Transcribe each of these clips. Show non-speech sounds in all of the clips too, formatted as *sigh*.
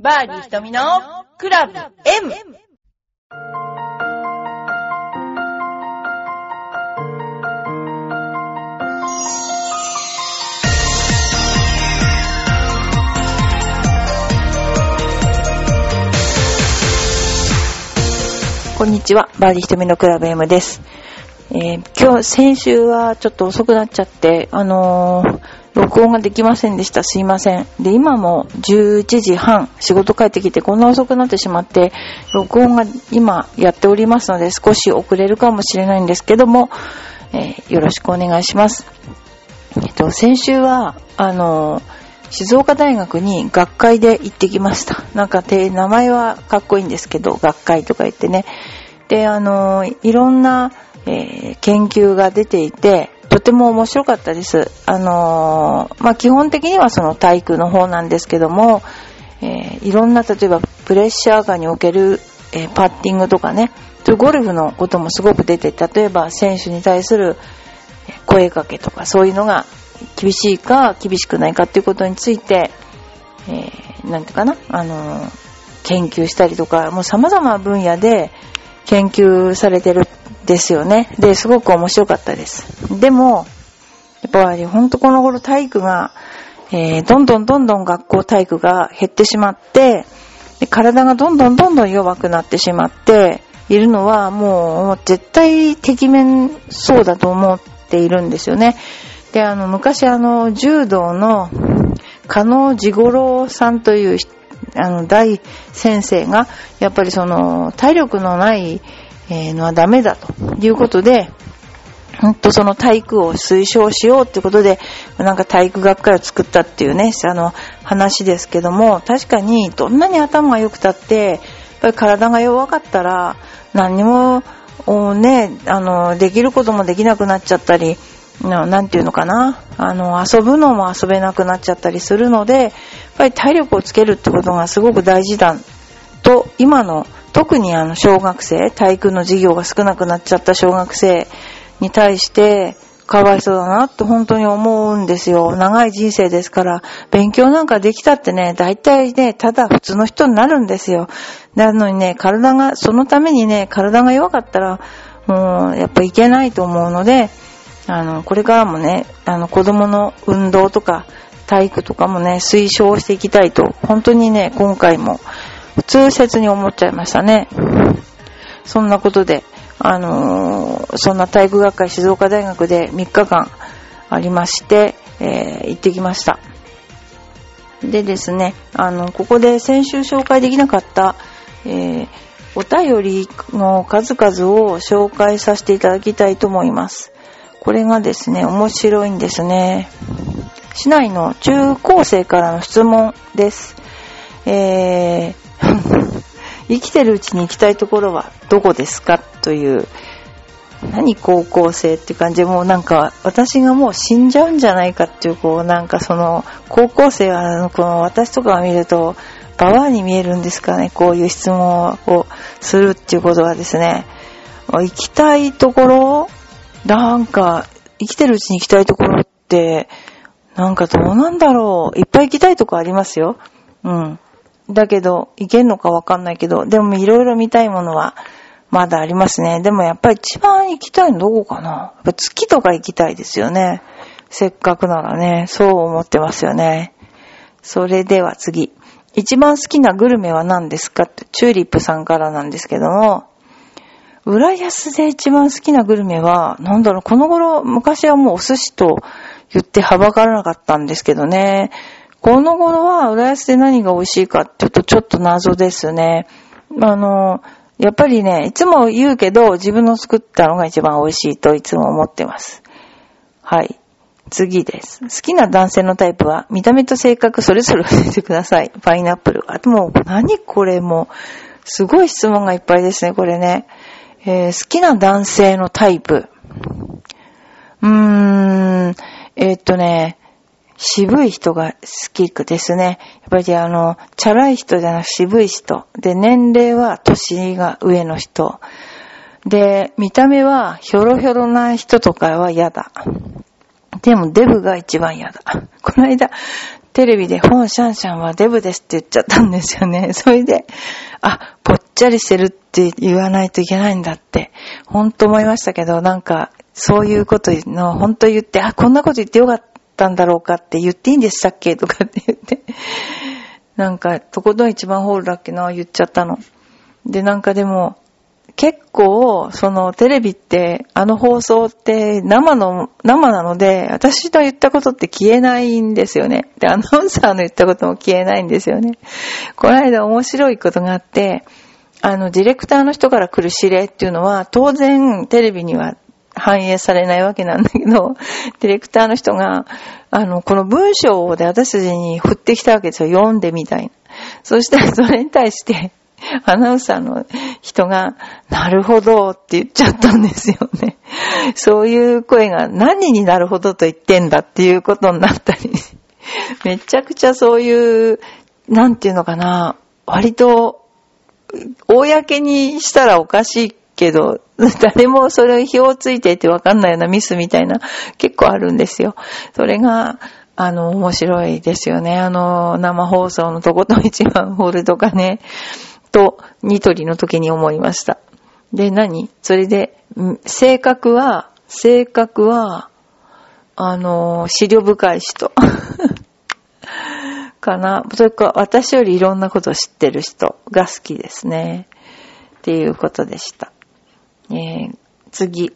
バーディー瞳のクラブ M! こんにちは、バーディー瞳のクラブ M です。えー今日、先週はちょっと遅くなっちゃって、あのー録音ができませんでした。すいません。で、今も11時半、仕事帰ってきてこんな遅くなってしまって、録音が今やっておりますので少し遅れるかもしれないんですけども、えーよろしくお願いします。えっと、先週は、あの静岡大学に学会で行ってきました。なんかて、名前はかっこいいんですけど、学会とか言ってね。で、あのいろんな、えー研究が出ていて、とても面白かったです。あのーまあ、基本的にはその体育の方なんですけども、えーいろんな、例えばプレッシャー下における、えーパッティングとかね、そういうゴルフのこともすごく出て、例えば選手に対する声かけとかそういうのが厳しいか厳しくないかっていうことについて、えーなんていうかな、あの研究したりとか、もう様々な分野で研究されてるですよね。で、すごく面白かったです。でも、やっぱり本当この頃体育が、えーどんどんどんどん学校体育が減ってしまって、体がどんどんどんどん弱くなってしまっているのはもう絶対適面そうだと思っているんですよね。で、あの、昔あの、柔道の、加納治五郎さんというあの、大先生が、やっぱりその、体力のない、えのはダメだということで、ほんとその体育を推奨しようってことで、なんか体育学会を作ったっていうね、あの、話ですけども、確かにどんなに頭が良くたって、やっぱり体が弱かったら、何にも、ね、あの、できることもできなくなっちゃったり、なんていうのかな、あの、遊ぶのも遊べなくなっちゃったりするので、やっぱり体力をつけるってことがすごく大事だと、今の、特にあの、小学生、体育の授業が少なくなっちゃった小学生に対して、かわいそうだなって本当に思うんですよ。長い人生ですから、勉強なんかできたってね、大体ね、ただ普通の人になるんですよ。なのにね、体が、そのためにね、体が弱かったら、もう、やっぱいけないと思うので、あの、これからもね、あの、子供の運動とか、体育とかもね、推奨していきたいと、本当にね、今回も、痛切に思っちゃいましたね。そんなことで、あのーそんな体育学会静岡大学で3日間ありまして、えー行ってきました。でですね、あの、ここで先週紹介できなかった、えーお便りの数々を紹介させていただきたいと思います。これがですね、面白いんですね。市内の中高生からの質問です。えー *laughs* 生きてるうちに行きたいところはどこですかという、何高校生って感じで、もうなんか私がもう死んじゃうんじゃないかっていう、こうなんかその、高校生はこの私とかが見ると、ババアに見えるんですかね、こういう質問をするっていうことはですね、行きたいところ？なんか、生きてるうちに行きたいところって、なんかどうなんだろう。いっぱい行きたいとこありますよ。うん。だけど、行けんのかわかんないけど、でもいろいろ見たいものはまだありますね。でもやっぱり一番行きたいのどこかな？やっぱ月とか行きたいですよね。せっかくならね、そう思ってますよね。それでは次。一番好きなグルメは何ですか？って、チューリップさんからなんですけども、浦安で一番好きなグルメは、なんだろう、この頃、昔はもうお寿司と言ってはばからなかったんですけどね。この頃は浦安で何が美味しいかって言うとちょっと謎ですね。あの、やっぱりね、いつも言うけど、自分の作ったのが一番美味しいといつも思ってます。はい。次です。好きな男性のタイプは、見た目と性格それぞれ教えてください。パイナップル。あともう、何これも、すごい質問がいっぱいですね、これね。えー好きな男性のタイプ。うーん、えーっとね、渋い人が好きですね。やっぱりあの、チャラい人じゃなく渋い人。で、年齢は年が上の人。で、見た目はひょろひょろな人とかは嫌だ。でもデブが一番嫌だ。この間、テレビで本シャンシャンはデブですって言っちゃったんですよね。*laughs* それで、あ、ぽっちゃりしてるって言わないといけないんだって、ほんと思いましたけど、なんか、そういうことの、ほんと言って、あ、こんなこと言ってよかったたんだろうかって言っていいんでしたっけとかって言って、なんか、とことん一番ホールだっけな、言っちゃったの。で、なんかでも、結構、そのテレビって、あの放送って生の、生なので、私の言ったことって消えないんですよね。で、アナウンサーの言ったことも消えないんですよね。この間面白いことがあって、あの、ディレクターの人から来る指令っていうのは、当然テレビには反映されないわけなんだけど、*laughs* ディレクターの人が、あの、この文章で私たちに振ってきたわけですよ。読んでみたいな。そしたら *laughs* それに対して、アナウンサーの人が、なるほどって言っちゃったんですよね。*laughs* そういう声が何になるほどと言ってんだっていうことになったり、めちゃくちゃそういう、なんていうのかな、割と、公にしたらおかしいけど、*laughs* 誰もそれ表ついててわかんないようなミスみたいな結構あるんですよ。それが、あの、面白いですよね。あの、生放送のとことん一番ホールとかね。と、ニトリの時に思いました。で、何？それで、性格は、性格は、あの、資料深い人。*laughs* かな。それか、私よりいろんなことを知ってる人が好きですね。っていうことでした。えー、次。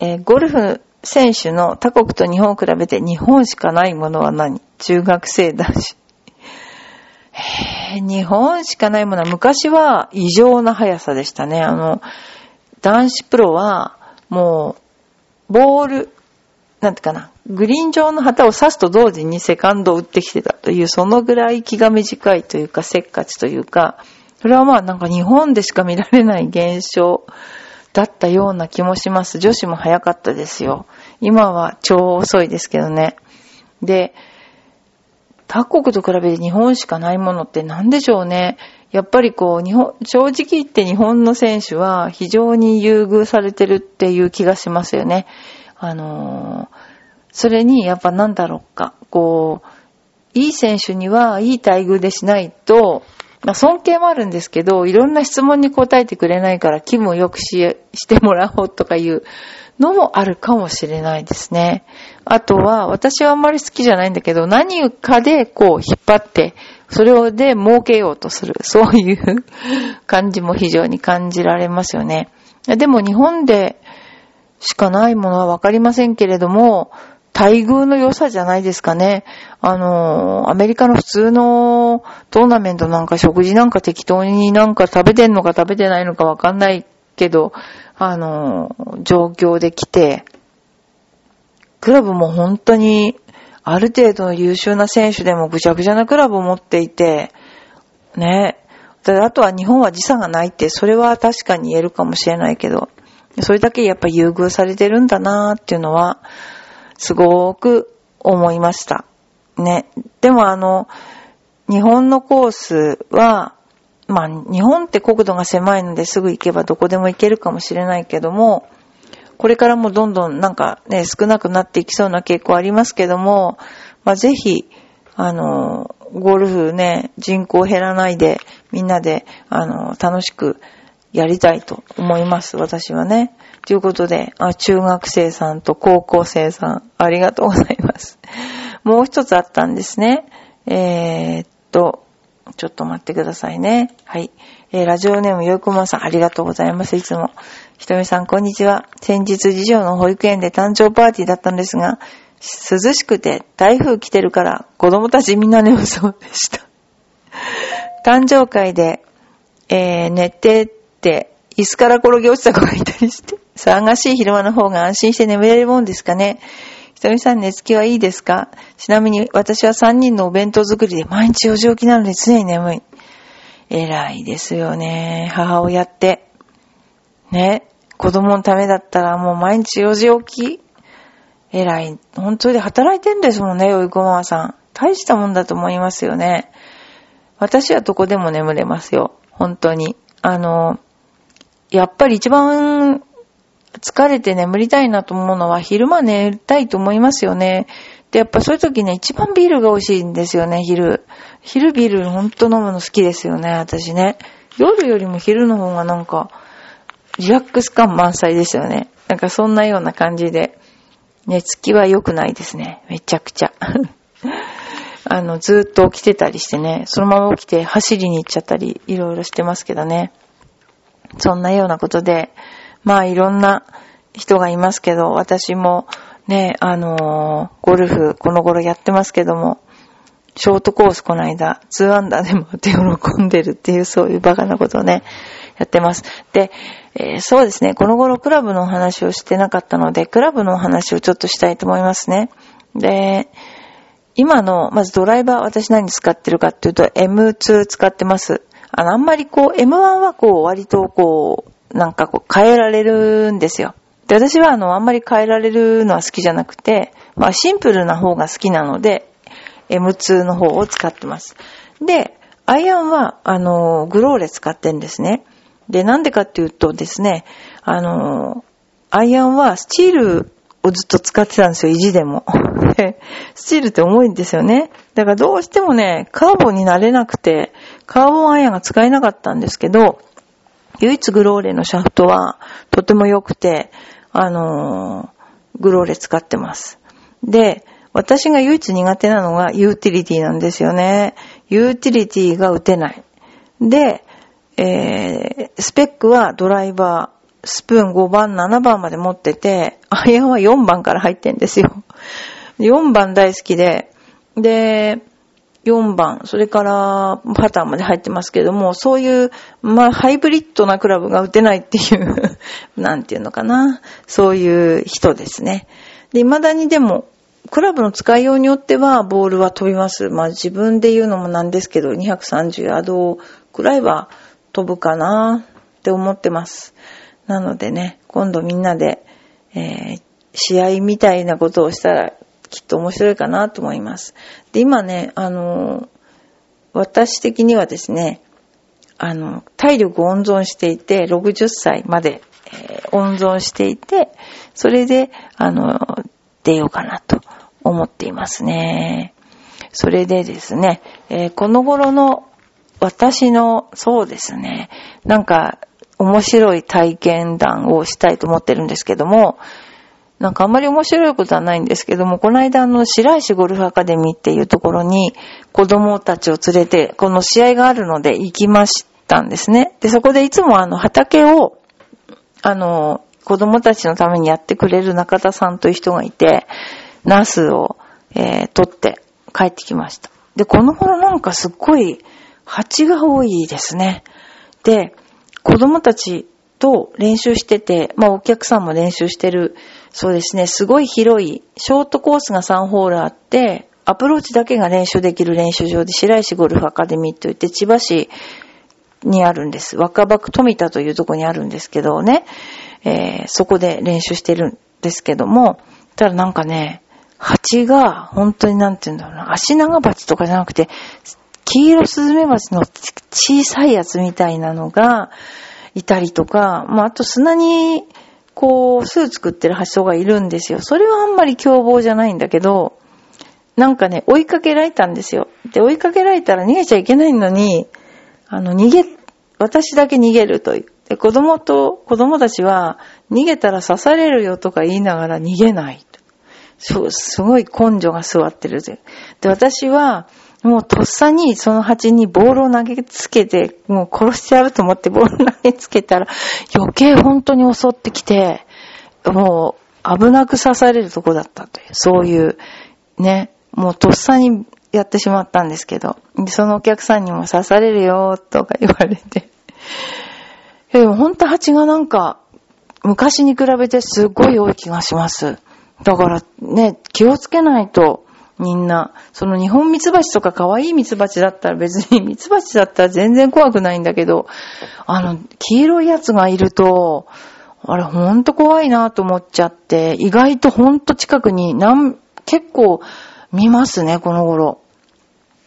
えー、ゴルフ選手の他国と日本を比べて日本しかないものは何？中学生男子。日本しかないものは昔は異常な速さでしたね。あの、男子プロはもう、ボール、なんてかな、グリーン上の旗を刺すと同時にセカンドを打ってきてたという、そのぐらい気が短いというか、せっかちというか、それはまあなんか日本でしか見られない現象だったような気もします。女子も早かったですよ。今は超遅いですけどね。で、他国と比べて日本しかないものって何でしょうね。やっぱりこう、日本、正直言って日本の選手は非常に優遇されてるっていう気がしますよね。あのー、それにやっぱなんだろうか、こう、いい選手にはいい待遇でしないと、まあ、尊敬もあるんですけど、いろんな質問に答えてくれないから気分を良くししてもらおうとかいうのもあるかもしれないですね。あとは、私はあんまり好きじゃないんだけど、何かでこう引っ張って、それをで儲けようとする、そういう感じも非常に感じられますよね。でも日本でしかないものはわかりませんけれども、待遇の良さじゃないですかね。あの、アメリカの普通のトーナメントなんか食事なんか適当になんか食べてんのか食べてないのかわかんないけど、あの、状況で来て、クラブも本当に、ある程度の優秀な選手でもぐちゃぐちゃなクラブを持っていて、ね。あとは日本は時差がないって、それは確かに言えるかもしれないけど、それだけやっぱ優遇されてるんだなーっていうのは、すごく思いました。ね。でもあの、日本のコースは、まあ、日本って国土が狭いのですぐ行けばどこでも行けるかもしれないけども、これからもどんどんなんかね、少なくなっていきそうな傾向ありますけども、まあ、ぜひ、あの、ゴルフね、人口減らないで、みんなで、あの、楽しくやりたいと思います、私はね。ということで、あ、中学生さんと高校生さん、ありがとうございます。*laughs* もう一つあったんですね。えー、っと、ちょっと待ってくださいね。はい。えー、ラジオネームよくまさん、ありがとうございます、いつも。ひとみさん、こんにちは。先日、次女の保育園で誕生パーティーだったんですが、涼しくて台風来てるから子供たちみんな眠そうでした。*laughs* 誕生会で、えー、寝てって、椅子から転げ落ちた子がいたりして、騒がしい昼間の方が安心して眠れるもんですかね。ひとみさん寝つきはいいですか？ちなみに私は3人のお弁当作りで毎日4時起きなので常に眠い。偉いですよね。母親って。ね？子供のためだったらもう毎日4時起き？偉い。本当に働いてんですもんね、よいこママさん。大したもんだと思いますよね。私はどこでも眠れますよ。本当に。あの、やっぱり一番疲れて眠りたいなと思うのは昼間寝たいと思いますよね。で、やっぱそういう時ね、一番ビールが美味しいんですよね、昼。昼ビールほんと飲むの好きですよね、私ね。夜よりも昼の方がなんか、リラックス感満載ですよね。なんかそんなような感じで、寝つきは良くないですね。めちゃくちゃ。*laughs* あの、ずっと起きてたりしてね、そのまま起きて走りに行っちゃったり、いろいろしてますけどね。そんなようなことで、まあいろんな人がいますけど、私もね、あのー、ゴルフこの頃やってますけども、ショートコースこの間、2アンダーでもって喜んでるっていう、そういうバカなことをね、やってます。で、えー、そうですね、この頃クラブのお話をしてなかったので、クラブのお話をちょっとしたいと思いますね。で、今の、まずドライバー、私何使ってるかっていうと、M2 使ってます。あの、あんまりこう、M1 はこう、割とこう、なんかこう、変えられるんですよ。で、私はあの、あんまり変えられるのは好きじゃなくて、まあ、シンプルな方が好きなので、M2 の方を使ってます。で、アイアンは、あの、グローレ使ってんですね。で、なんでかっていうとですね、あの、アイアンはスチールをずっと使ってたんですよ、意地でも。*laughs* スチールって重いんですよね。だからどうしてもね、カーボンになれなくて、カーボンアイアンが使えなかったんですけど、唯一グローレのシャフトはとても良くて、あのー、グローレ使ってます。で、私が唯一苦手なのがユーティリティなんですよね。ユーティリティが打てない。で、えー、スペックはドライバー、スプーン5番、7番まで持ってて、アイアンは4番から入ってんですよ。4番大好きで、で、4番、それからパターンまで入ってますけども、そういう、まあ、ハイブリッドなクラブが打てないっていう *laughs* なんていうのかな。そういう人ですね。で、未だにでも、クラブの使いようによっては、ボールは飛びます。まあ、自分で言うのもなんですけど、230ヤードくらいは飛ぶかなって思ってます。なのでね、今度みんなで、えー、試合みたいなことをしたらきっと面白いかなと思います。で、今ね、あの、私的にはですね、あの、体力温存していて、60歳まで、えー、温存していて、それで、あの、出ようかなと思っていますね。それでですね、えー、この頃の私の、そうですね、なんか、面白い体験談をしたいと思ってるんですけども、なんかあんまり面白いことはないんですけども、この間あの白石ゴルフアカデミーっていうところに子供たちを連れて、この試合があるので行きましたんですね。で、そこでいつもあの畑を、あの、子供たちのためにやってくれる中田さんという人がいて、ナスを、えー、取って帰ってきました。で、この頃なんかすっごい蜂が多いですね。で、子供たちと練習してて、まあお客さんも練習してる、そうですね、すごい広い、ショートコースが3ホールあって、アプローチだけが練習できる練習場で、白石ゴルフアカデミーといって千葉市にあるんです。若葉区富田というとこにあるんですけどね、えー、そこで練習してるんですけども、ただなんかね、蜂が本当になんて言うんだろうな、足長鉢とかじゃなくて、黄色スズメバチの小さいやつみたいなのがいたりとか、まあ、あと砂に、こう、巣作ってる人がいるんですよ。それはあんまり凶暴じゃないんだけど、なんかね、追いかけられたんですよ。で、追いかけられたら逃げちゃいけないのに、あの、逃げ、私だけ逃げるという。で、子供と、子供たちは、逃げたら刺されるよとか言いながら逃げない。そう、すごい根性が座ってるで。で、私は、もうとっさにその蜂にボールを投げつけて、もう殺してやると思ってボール投げつけたら、余計本当に襲ってきて、もう危なく刺されるとこだったという、そういう、ね、もうとっさにやってしまったんですけど、そのお客さんにも刺されるよ、とか言われて。でも本当蜂がなんか、昔に比べてすごい多い気がします。だからね、気をつけないと、みんな。その日本ミツバチとか可愛いミツバチだったら別に *laughs* ミツバチだったら全然怖くないんだけど、あの、黄色いやつがいると、あれほんと怖いなと思っちゃって、意外とほんと近くになん結構見ますね、この頃。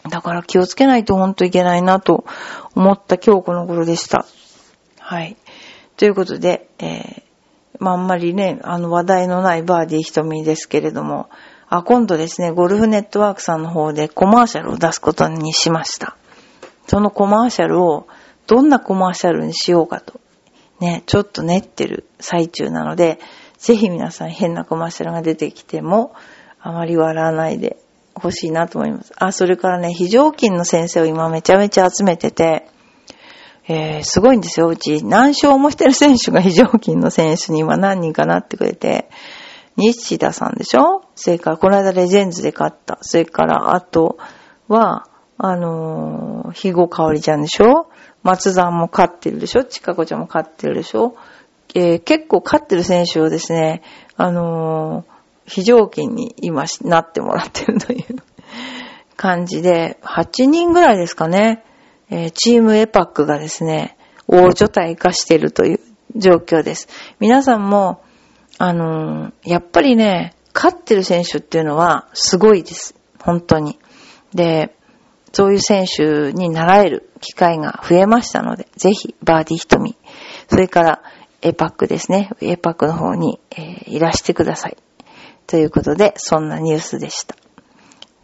だから気をつけないとほんといけないなと思った今日この頃でした。はい。ということで、えー、まあ、あんまりね、あの話題のないバーディー瞳ですけれども、あ、今度ですね、ゴルフネットワークさんの方でコマーシャルを出すことにしました。そのコマーシャルをどんなコマーシャルにしようかと、ね、ちょっと練ってる最中なので、ぜひ皆さん変なコマーシャルが出てきても、あまり笑わないでほしいなと思います。あ、それからね、非常勤の先生を今めちゃめちゃ集めてて、えー、すごいんですよ。うち何勝もしてる選手が非常勤の選手に今何人かなってくれて、西田さんでしょ？それから、この間レジェンズで勝った。それから、あとは、あのー、ひごかおりちゃんでしょ？松田も勝ってるでしょ？ちかこちゃんも勝ってるでしょ？えー、結構勝ってる選手をですね、あのー、非常勤に今なってもらってるという *laughs* 感じで、8人ぐらいですかね、えー、チームエパックがですね、大所帯化してるという状況です。皆さんも、あの、やっぱりね、勝ってる選手っていうのはすごいです。本当に。で、そういう選手に習える機会が増えましたので、ぜひ、バーディー瞳。それから、エパックですね。エパックの方に、えー、いらしてください。ということで、そんなニュースでした。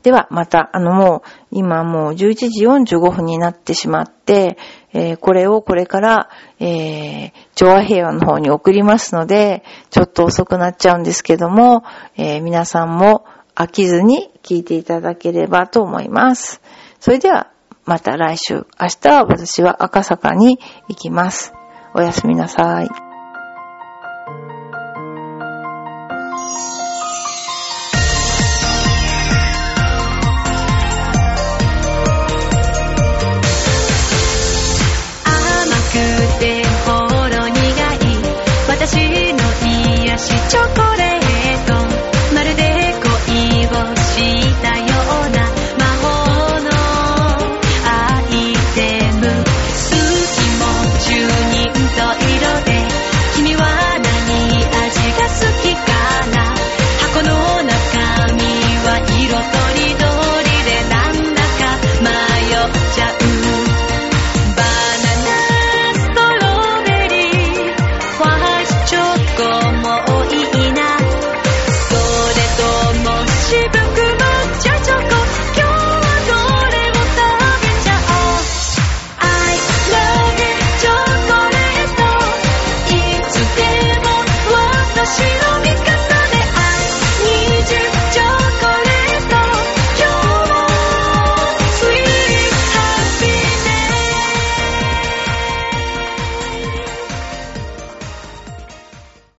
では、また、あの、もう、今もう11時45分になってしまって、えー、これをこれから、えー、調和平和の方に送りますので、ちょっと遅くなっちゃうんですけども、えー、皆さんも飽きずに聞いていただければと思います。それでは、また来週。明日は私は赤坂に行きます。おやすみなさい。